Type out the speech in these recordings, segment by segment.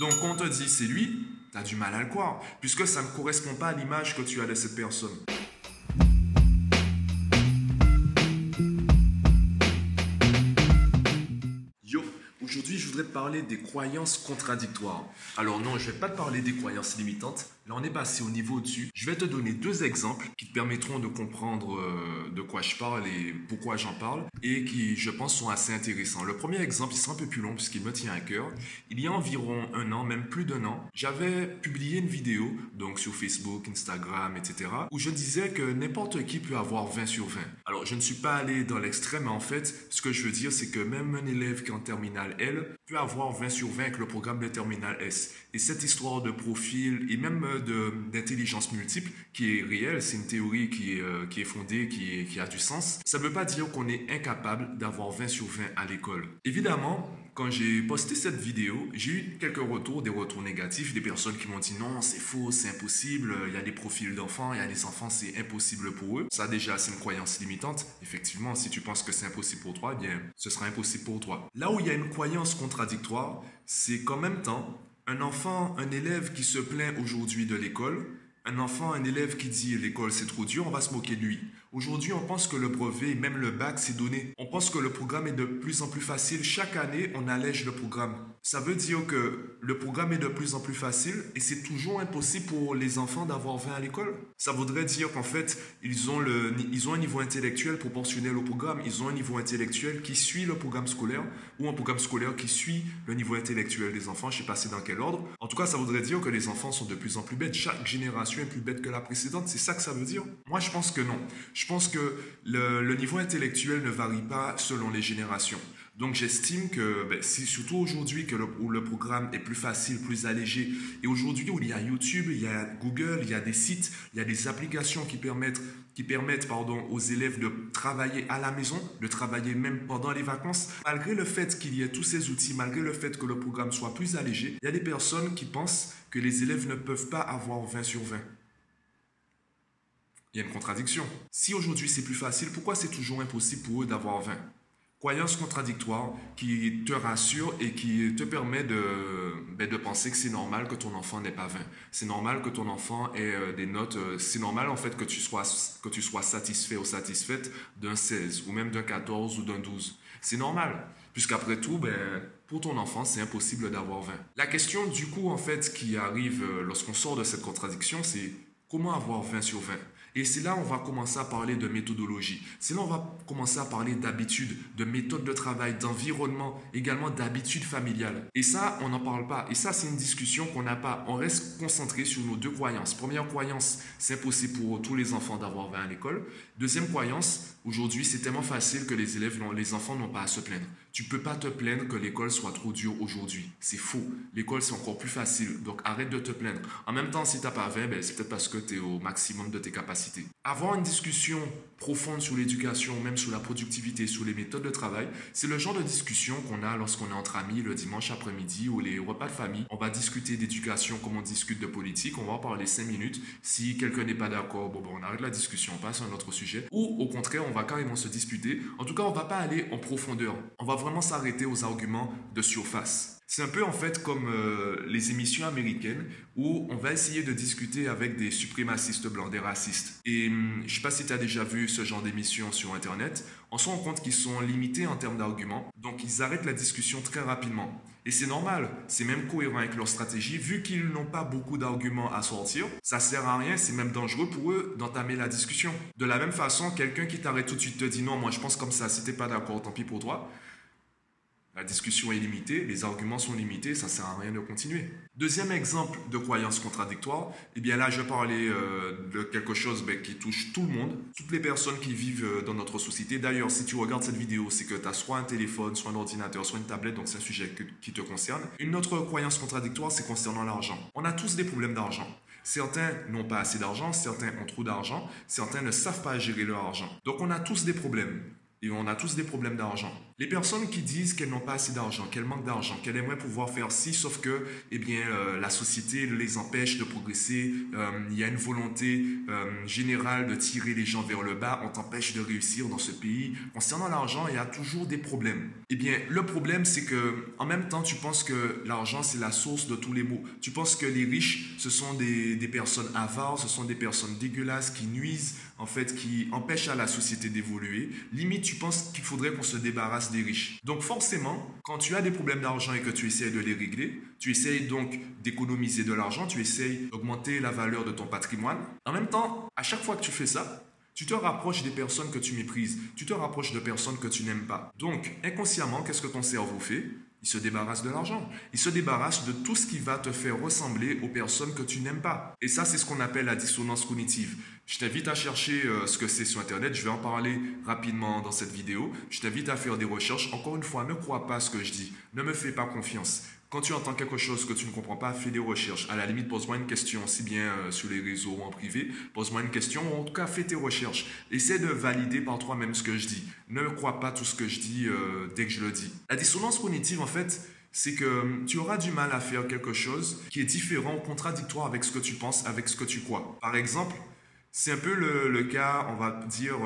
Donc quand on te dit c'est lui, tu as du mal à le croire, puisque ça ne correspond pas à l'image que tu as de cette personne. Aujourd'hui, je voudrais te parler des croyances contradictoires. Alors non, je ne vais pas te parler des croyances limitantes. Là, on est passé au niveau dessus. Je vais te donner deux exemples qui te permettront de comprendre euh, de quoi je parle et pourquoi j'en parle et qui, je pense, sont assez intéressants. Le premier exemple, il sera un peu plus long puisqu'il me tient à cœur. Il y a environ un an, même plus d'un an, j'avais publié une vidéo, donc sur Facebook, Instagram, etc., où je disais que n'importe qui peut avoir 20 sur 20. Alors, je ne suis pas allé dans l'extrême, mais en fait, ce que je veux dire, c'est que même un élève qui est en terminale L peut avoir 20 sur 20 avec le programme de terminale S. Et cette histoire de profil et même d'intelligence multiple qui est réelle, c'est une théorie qui est, euh, qui est fondée, qui, qui a du sens. Ça ne veut pas dire qu'on est incapable d'avoir 20 sur 20 à l'école. Évidemment, quand j'ai posté cette vidéo, j'ai eu quelques retours, des retours négatifs, des personnes qui m'ont dit non, c'est faux, c'est impossible, il y a des profils d'enfants, il y a des enfants, c'est impossible pour eux. Ça déjà, c'est une croyance limitante. Effectivement, si tu penses que c'est impossible pour toi, eh bien, ce sera impossible pour toi. Là où il y a une croyance contradictoire, c'est qu'en même temps, un enfant, un élève qui se plaint aujourd'hui de l'école, un enfant, un élève qui dit l'école c'est trop dur, on va se moquer de lui. Aujourd'hui, on pense que le brevet, même le bac, c'est donné. On pense que le programme est de plus en plus facile. Chaque année, on allège le programme. Ça veut dire que le programme est de plus en plus facile et c'est toujours impossible pour les enfants d'avoir 20 à l'école. Ça voudrait dire qu'en fait, ils ont, le, ils ont un niveau intellectuel proportionnel au programme. Ils ont un niveau intellectuel qui suit le programme scolaire ou un programme scolaire qui suit le niveau intellectuel des enfants. Je ne sais pas c'est dans quel ordre. En tout cas, ça voudrait dire que les enfants sont de plus en plus bêtes. Chaque génération est plus bête que la précédente. C'est ça que ça veut dire Moi, je pense que non. Pense que le, niveau intellectuel ne varie pas selon les générations. Donc j'estime que ben, c'est surtout aujourd'hui que le, où le programme est plus facile, plus allégé, et aujourd'hui où il y a YouTube, il y a Google, il y a des sites, il y a des applications qui permettent, qui permettent pardon, aux élèves de travailler à la maison, de travailler même pendant les vacances. Malgré le fait qu'il y ait tous ces outils, malgré le fait que le programme soit plus allégé, il y a des personnes qui pensent que les élèves ne peuvent pas avoir 20 sur 20 il y a une contradiction. Si aujourd'hui c'est plus facile, pourquoi c'est toujours impossible pour eux d'avoir 20 Croyance contradictoire qui te rassure et qui te permet de, ben, de penser que c'est normal que ton enfant n'ait pas 20. C'est normal que ton enfant ait euh, des notes. Euh, c'est normal en fait que tu sois, que tu sois satisfait ou satisfaite d'un 16 ou même d'un 14 ou d'un 12. C'est normal. Puisqu'après tout, ben, pour ton enfant, c'est impossible d'avoir 20. La question du coup en fait qui arrive euh, lorsqu'on sort de cette contradiction, c'est comment avoir 20 sur 20 et c'est là on va commencer à parler de méthodologie. C'est là on va commencer à parler d'habitude, de méthode de travail, d'environnement, également d'habitude familiale. Et ça, on n'en parle pas. Et ça, c'est une discussion qu'on n'a pas. On reste concentré sur nos deux croyances. Première croyance, c'est impossible pour tous les enfants d'avoir 20 à l'école. Deuxième croyance, aujourd'hui, c'est tellement facile que les élèves, les enfants n'ont pas à se plaindre. Tu peux pas te plaindre que l'école soit trop dure aujourd'hui. C'est faux. L'école, c'est encore plus facile. Donc, arrête de te plaindre. En même temps, si tu n'as pas 20, ben, c'est peut-être parce que tu es au maximum de tes capacités. Avoir une discussion profonde sur l'éducation, même sur la productivité, sur les méthodes de travail, c'est le genre de discussion qu'on a lorsqu'on est entre amis le dimanche après-midi ou les repas de famille. On va discuter d'éducation comme on discute de politique. On va en parler 5 minutes. Si quelqu'un n'est pas d'accord, bon, bon, on arrête la discussion, on passe à un autre sujet. Ou au contraire, on va carrément se disputer. En tout cas, on va pas aller en profondeur. On va vraiment s'arrêter aux arguments de surface. C'est un peu en fait comme euh, les émissions américaines où on va essayer de discuter avec des suprémacistes blancs, des racistes. Et hum, je sais pas si tu as déjà vu ce genre d'émissions sur Internet, on se rend compte qu'ils sont limités en termes d'arguments, donc ils arrêtent la discussion très rapidement. Et c'est normal, c'est même cohérent avec leur stratégie, vu qu'ils n'ont pas beaucoup d'arguments à sortir, ça sert à rien, c'est même dangereux pour eux d'entamer la discussion. De la même façon, quelqu'un qui t'arrête tout de suite te dit non, moi je pense comme ça, si t'es pas d'accord, tant pis pour toi. La discussion est limitée, les arguments sont limités, ça sert à rien de continuer. Deuxième exemple de croyance contradictoire, eh bien là je parlais euh, de quelque chose ben, qui touche tout le monde, toutes les personnes qui vivent euh, dans notre société. D'ailleurs, si tu regardes cette vidéo, c'est que tu as soit un téléphone, soit un ordinateur, soit une tablette, donc c'est un sujet qui te concerne. Une autre croyance contradictoire, c'est concernant l'argent. On a tous des problèmes d'argent. Certains n'ont pas assez d'argent, certains ont trop d'argent, certains ne savent pas gérer leur argent. Donc on a tous des problèmes. Et on a tous des problèmes d'argent. Les personnes qui disent qu'elles n'ont pas assez d'argent, qu'elles manquent d'argent, qu'elles aimeraient pouvoir faire ci, sauf que eh bien, euh, la société les empêche de progresser, euh, il y a une volonté euh, générale de tirer les gens vers le bas, on t'empêche de réussir dans ce pays. Concernant l'argent, il y a toujours des problèmes. Eh bien, le problème, c'est que en même temps, tu penses que l'argent, c'est la source de tous les maux. Tu penses que les riches, ce sont des, des personnes avares, ce sont des personnes dégueulasses qui nuisent, en fait, qui empêchent à la société d'évoluer. Limite, tu penses qu'il faudrait qu'on se débarrasse des riches. Donc forcément, quand tu as des problèmes d'argent et que tu essaies de les régler, tu essayes donc d'économiser de l'argent, tu essayes d'augmenter la valeur de ton patrimoine. En même temps, à chaque fois que tu fais ça, tu te rapproches des personnes que tu méprises, tu te rapproches de personnes que tu n'aimes pas. Donc, inconsciemment, qu'est-ce que ton cerveau fait? Il se débarrasse de l'argent. Il se débarrasse de tout ce qui va te faire ressembler aux personnes que tu n'aimes pas. Et ça, c'est ce qu'on appelle la dissonance cognitive. Je t'invite à chercher euh, ce que c'est sur Internet. Je vais en parler rapidement dans cette vidéo. Je t'invite à faire des recherches. Encore une fois, ne crois pas ce que je dis. Ne me fais pas confiance. Quand tu entends quelque chose que tu ne comprends pas, fais des recherches. À la limite, pose-moi une question, aussi bien euh, sur les réseaux ou en privé. Pose-moi une question, ou en tout cas, fais tes recherches. Essaie de valider par toi-même ce que je dis. Ne crois pas tout ce que je dis euh, dès que je le dis. La dissonance cognitive, en fait, c'est que euh, tu auras du mal à faire quelque chose qui est différent contradictoire avec ce que tu penses, avec ce que tu crois. Par exemple, c'est un peu le, cas, on va dire,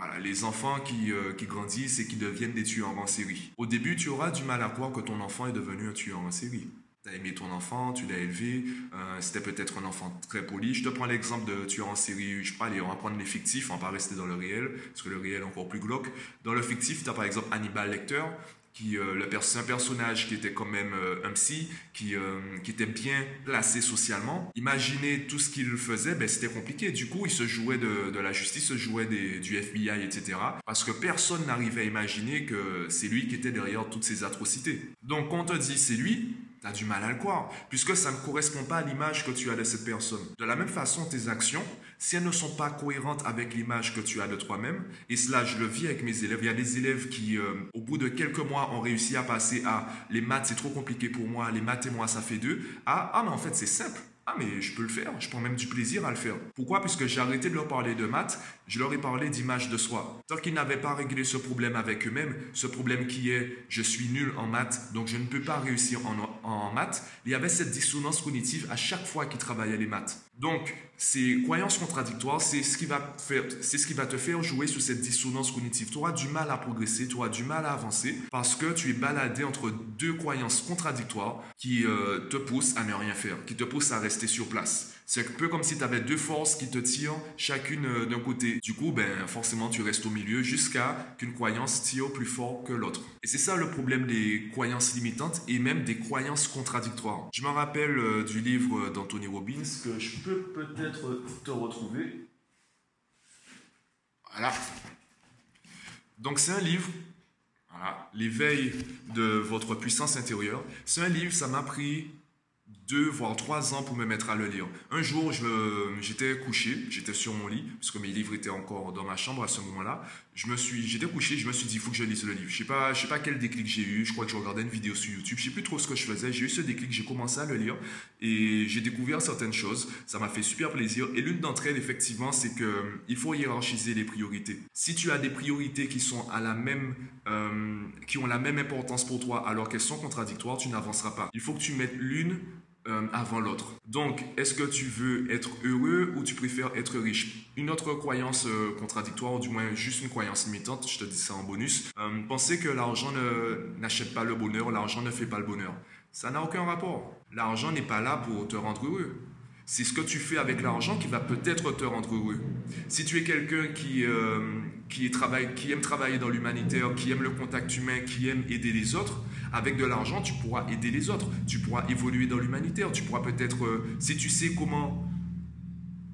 voilà, les enfants qui, euh, qui, grandissent et qui deviennent des tueurs en série. Au début, tu auras du mal à croire que ton enfant est devenu un tueur en série. Tu as aimé ton enfant, tu l'as élevé, euh, c'était peut-être un enfant très poli. Je te prends l'exemple de tueur en série, je sais pas, allez, on va prendre les fictifs, on va pas rester dans le réel, parce que le réel est encore plus glauque. Dans le fictif, tu as par exemple Hannibal Lecter, qui euh, un personnage qui était quand même euh, un psy, qui, euh, qui était bien placé socialement. Imaginer tout ce qu'il faisait, ben, c'était compliqué. Du coup, il se jouait de, de la justice, se jouait des, du FBI, etc. Parce que personne n'arrivait à imaginer que c'est lui qui était derrière toutes ces atrocités. Donc, quand on te dit c'est lui, tu as du mal à le croire, puisque ça ne correspond pas à l'image que tu as de cette personne. De la même façon, tes actions, si elles ne sont pas cohérentes avec l'image que tu as de toi-même, et cela je le vis avec mes élèves, il y a des élèves qui, euh, au bout de quelques mois, ont réussi à passer à les maths c'est trop compliqué pour moi, les maths et moi ça fait deux, à ah mais en fait c'est simple. Ah mais je peux le faire, je prends même du plaisir à le faire. Pourquoi? Puisque j'ai arrêté de leur parler de maths, je leur ai parlé d'image de soi. Tant qu'ils n'avaient pas réglé ce problème avec eux-mêmes, ce problème qui est je suis nul en maths, donc je ne peux pas réussir en, en maths, il y avait cette dissonance cognitive à chaque fois qu'ils travaillaient les maths. Donc, ces croyances contradictoires, c'est ce, qui va c'est ce qui va te faire jouer sur cette dissonance cognitive. Tu auras du mal à progresser, tu auras du mal à avancer parce que tu es baladé entre deux croyances contradictoires qui euh, te poussent à ne rien faire, qui te poussent à rester sur place. C'est un peu comme si tu avais deux forces qui te tirent chacune euh, d'un côté. Du coup, ben, forcément, tu restes au milieu jusqu'à qu'une croyance tire plus fort que l'autre. Et c'est ça le problème des croyances limitantes et même des croyances contradictoires. Je me rappelle euh, du livre d'Anthony Robbins que je peux peut-être te retrouver. Voilà. Donc c'est un livre voilà, l'éveil de votre puissance intérieure. C'est un livre, ça m'a pris deux, voire trois ans pour me mettre à le lire. Un jour, j'étais couché, j'étais sur mon lit, parce que mes livres étaient encore dans ma chambre à ce moment-là. J'étais couché, je me suis dit, il faut que je lise le livre. Je sais sais pas quel déclic j'ai eu. Je crois que je regardais une vidéo sur YouTube. Je sais plus trop ce que je faisais. J'ai eu ce déclic, j'ai commencé à le lire et j'ai découvert certaines choses. Ça m'a fait super plaisir. Et l'une d'entre elles, effectivement, c'est que il faut hiérarchiser les priorités. Si tu as des priorités qui sont à la même, euh, qui ont la même importance pour toi, alors qu'elles sont contradictoires, tu n'avanceras pas. Il faut que tu mettes l'une euh, avant l'autre. Donc, est-ce que tu veux être heureux ou tu préfères être riche? Une autre croyance euh, contradictoire, ou du moins juste une croyance limitante, je te dis ça en bonus, euh, penser que l'argent n'achète pas le bonheur, l'argent ne fait pas le bonheur. Ça n'a aucun rapport. L'argent n'est pas là pour te rendre heureux. C'est ce que tu fais avec l'argent qui va peut-être te rendre heureux. Si tu es quelqu'un qui, qui, travaille, qui aime travailler dans l'humanitaire, qui aime le contact humain, qui aime aider les autres, avec de l'argent, tu pourras aider les autres, tu pourras évoluer dans l'humanitaire, tu pourras peut-être, euh, si tu sais comment,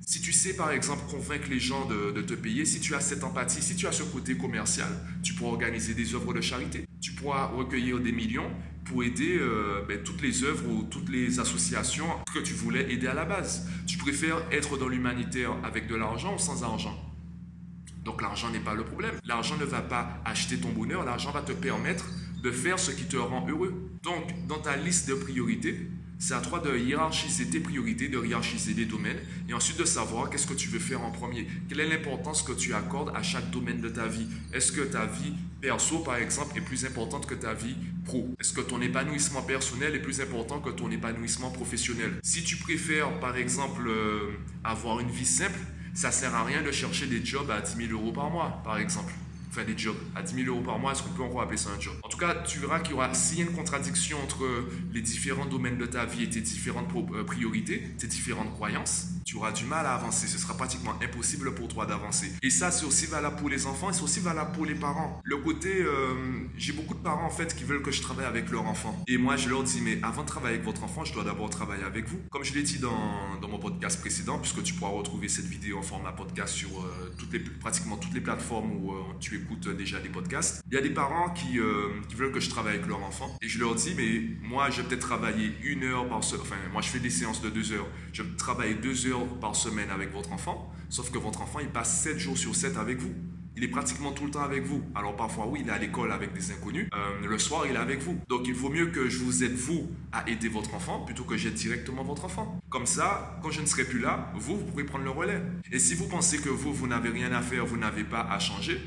si tu sais par exemple convaincre les gens de, te payer, si tu as cette empathie, si tu as ce côté commercial, tu pourras organiser des œuvres de charité, tu pourras recueillir des millions pour aider euh, ben, toutes les œuvres ou toutes les associations que tu voulais aider à la base. Tu préfères être dans l'humanitaire avec de l'argent ou sans argent? Donc l'argent n'est pas le problème. L'argent ne va pas acheter ton bonheur, l'argent va te permettre de faire ce qui te rend heureux. Donc, dans ta liste de priorités, c'est à toi de hiérarchiser tes priorités, de hiérarchiser les domaines et ensuite de savoir qu'est-ce que tu veux faire en premier. Quelle est l'importance que tu accordes à chaque domaine de ta vie? Est-ce que ta vie perso, par exemple, est plus importante que ta vie pro? Est-ce que ton épanouissement personnel est plus important que ton épanouissement professionnel? Si tu préfères, par exemple, euh, avoir une vie simple, ça sert à rien de chercher des jobs à 10 000 euros par mois, par exemple des jobs. À 10 000 euros par mois, est-ce qu'on peut encore appeler ça un job? En tout cas, tu verras qu'il y aura, s'il y a une contradiction entre les différents domaines de ta vie et tes différentes euh, priorités, tes différentes croyances, tu auras du mal à avancer. Ce sera pratiquement impossible pour toi d'avancer. Et ça, c'est aussi valable pour les enfants et c'est aussi valable pour les parents. Le côté, euh, j'ai beaucoup de parents en fait qui veulent que je travaille avec leur enfant. Et moi, je leur dis, mais avant de travailler avec votre enfant, je dois d'abord travailler avec vous. Comme je l'ai dit dans, dans, mon podcast précédent, puisque tu pourras retrouver cette vidéo en format podcast sur euh, pratiquement toutes les plateformes où tu écoutes déjà des podcasts. Il y a des parents qui, euh, qui, veulent que je travaille avec leur enfant. Et je leur dis, mais moi, je vais peut-être travailler une heure par semaine. Enfin, moi, je fais des séances de deux heures. Je vais travailler deux heures par semaine avec votre enfant. Sauf que votre enfant, il passe sept jours sur sept avec vous. Il est pratiquement tout le temps avec vous. Alors parfois, oui, il est à l'école avec des inconnus. Euh, le soir, il est avec vous. Donc il vaut mieux que je vous aide, vous, à aider votre enfant, plutôt que j'aide directement votre enfant. Comme ça, quand je ne serai plus là, vous, vous pourrez prendre le relais. Et si vous pensez que vous, vous n'avez rien à faire, vous n'avez pas à changer,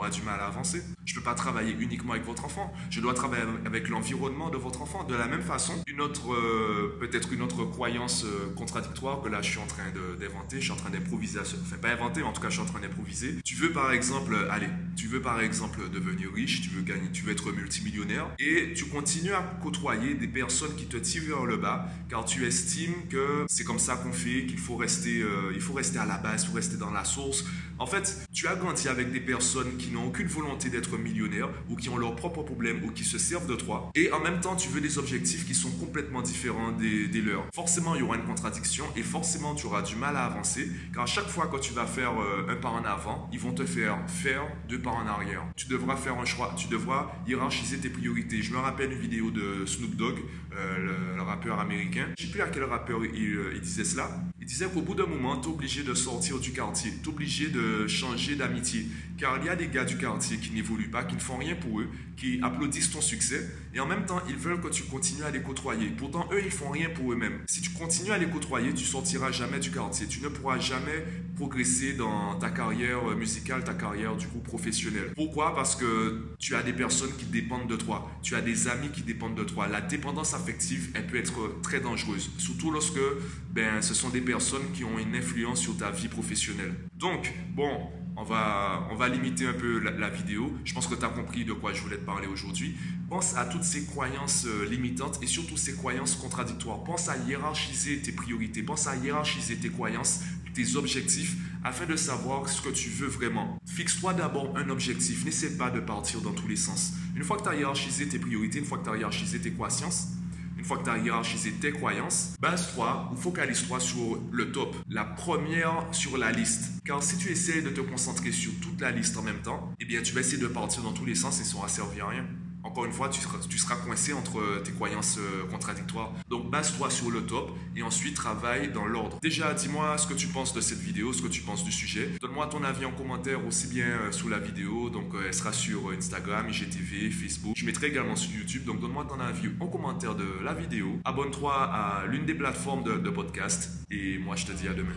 aura du mal à avancer. Je ne peux pas travailler uniquement avec votre enfant. Je dois travailler avec l'environnement de votre enfant. De la même façon, une autre, euh, peut-être une autre croyance euh, contradictoire que là je suis en train d'inventer, je suis en train d'improviser, enfin pas inventer, mais en tout cas je suis en train d'improviser. Tu veux par exemple, euh, allez, tu veux par exemple devenir riche, tu veux gagner, tu veux être multimillionnaire et tu continues à côtoyer des personnes qui te tirent vers le bas car tu estimes que c'est comme ça qu'on fait, qu'il faut rester, il faut rester à la base, il faut rester dans la source. En fait, tu as grandi avec des personnes qui n'ont aucune volonté d'être millionnaires ou qui ont leurs propres problèmes ou qui se servent de toi. Et en même temps, tu veux des objectifs qui sont complètement différents des, leurs. Forcément, il y aura une contradiction et forcément, tu auras du mal à avancer car à chaque fois que tu vas faire euh, un pas en avant, ils vont te faire faire deux pas en arrière. Tu devras faire un choix, tu devras hiérarchiser tes priorités. Je me rappelle une vidéo de Snoop Dogg, euh, le, rappeur américain. Je sais plus à quel rappeur il, euh, il disait cela. Il disait qu'au bout d'un moment, tu es obligé de sortir du quartier, tu es obligé de changer d'amitié. Car il y a des gars du quartier qui n'évoluent pas, qui ne font rien pour eux, qui applaudissent ton succès, et en même temps, ils veulent que tu continues à les côtoyer. Pourtant, eux, ils font rien pour eux-mêmes. Si tu continues à les côtoyer, tu sortiras jamais du quartier. Tu ne pourras jamais progresser dans ta carrière musicale, ta carrière du coup professionnelle. Pourquoi? Parce que tu as des personnes qui dépendent de toi. Tu as des amis qui dépendent de toi. La dépendance affective, elle peut être très dangereuse. Surtout lorsque ben, ce sont des personnes qui ont une influence sur ta vie professionnelle. Donc, bon, on va, limiter un peu la, vidéo. Je pense que tu as compris de quoi je voulais te parler aujourd'hui. Pense à toutes ces croyances euh, limitantes et surtout ces croyances contradictoires. Pense à hiérarchiser tes priorités. Pense à hiérarchiser tes croyances, tes objectifs, afin de savoir ce que tu veux vraiment. Fixe-toi d'abord un objectif. N'essaie pas de partir dans tous les sens. Une fois que tu as hiérarchisé tes priorités, une fois que tu as hiérarchisé tes croyances, une fois que tu as hiérarchisé tes croyances, base-toi ou focalise-toi sur le top, la première sur la liste. Car si tu essaies de te concentrer sur toute la liste en même temps, eh bien tu vas essayer de partir dans tous les sens et ça ne servir à rien encore une fois, tu seras, coincé entre tes croyances euh, contradictoires. Donc base-toi sur le top et ensuite travaille dans l'ordre. Déjà, dis-moi ce que tu penses de cette vidéo, ce que tu penses du sujet. Donne-moi ton avis en commentaire aussi bien euh, sous la vidéo. Donc euh, elle sera sur Instagram, IGTV, Facebook. Je mettrai également sur YouTube. Donc donne-moi ton avis en commentaire de la vidéo. Abonne-toi à l'une des plateformes de podcast. Et moi, je te dis à demain.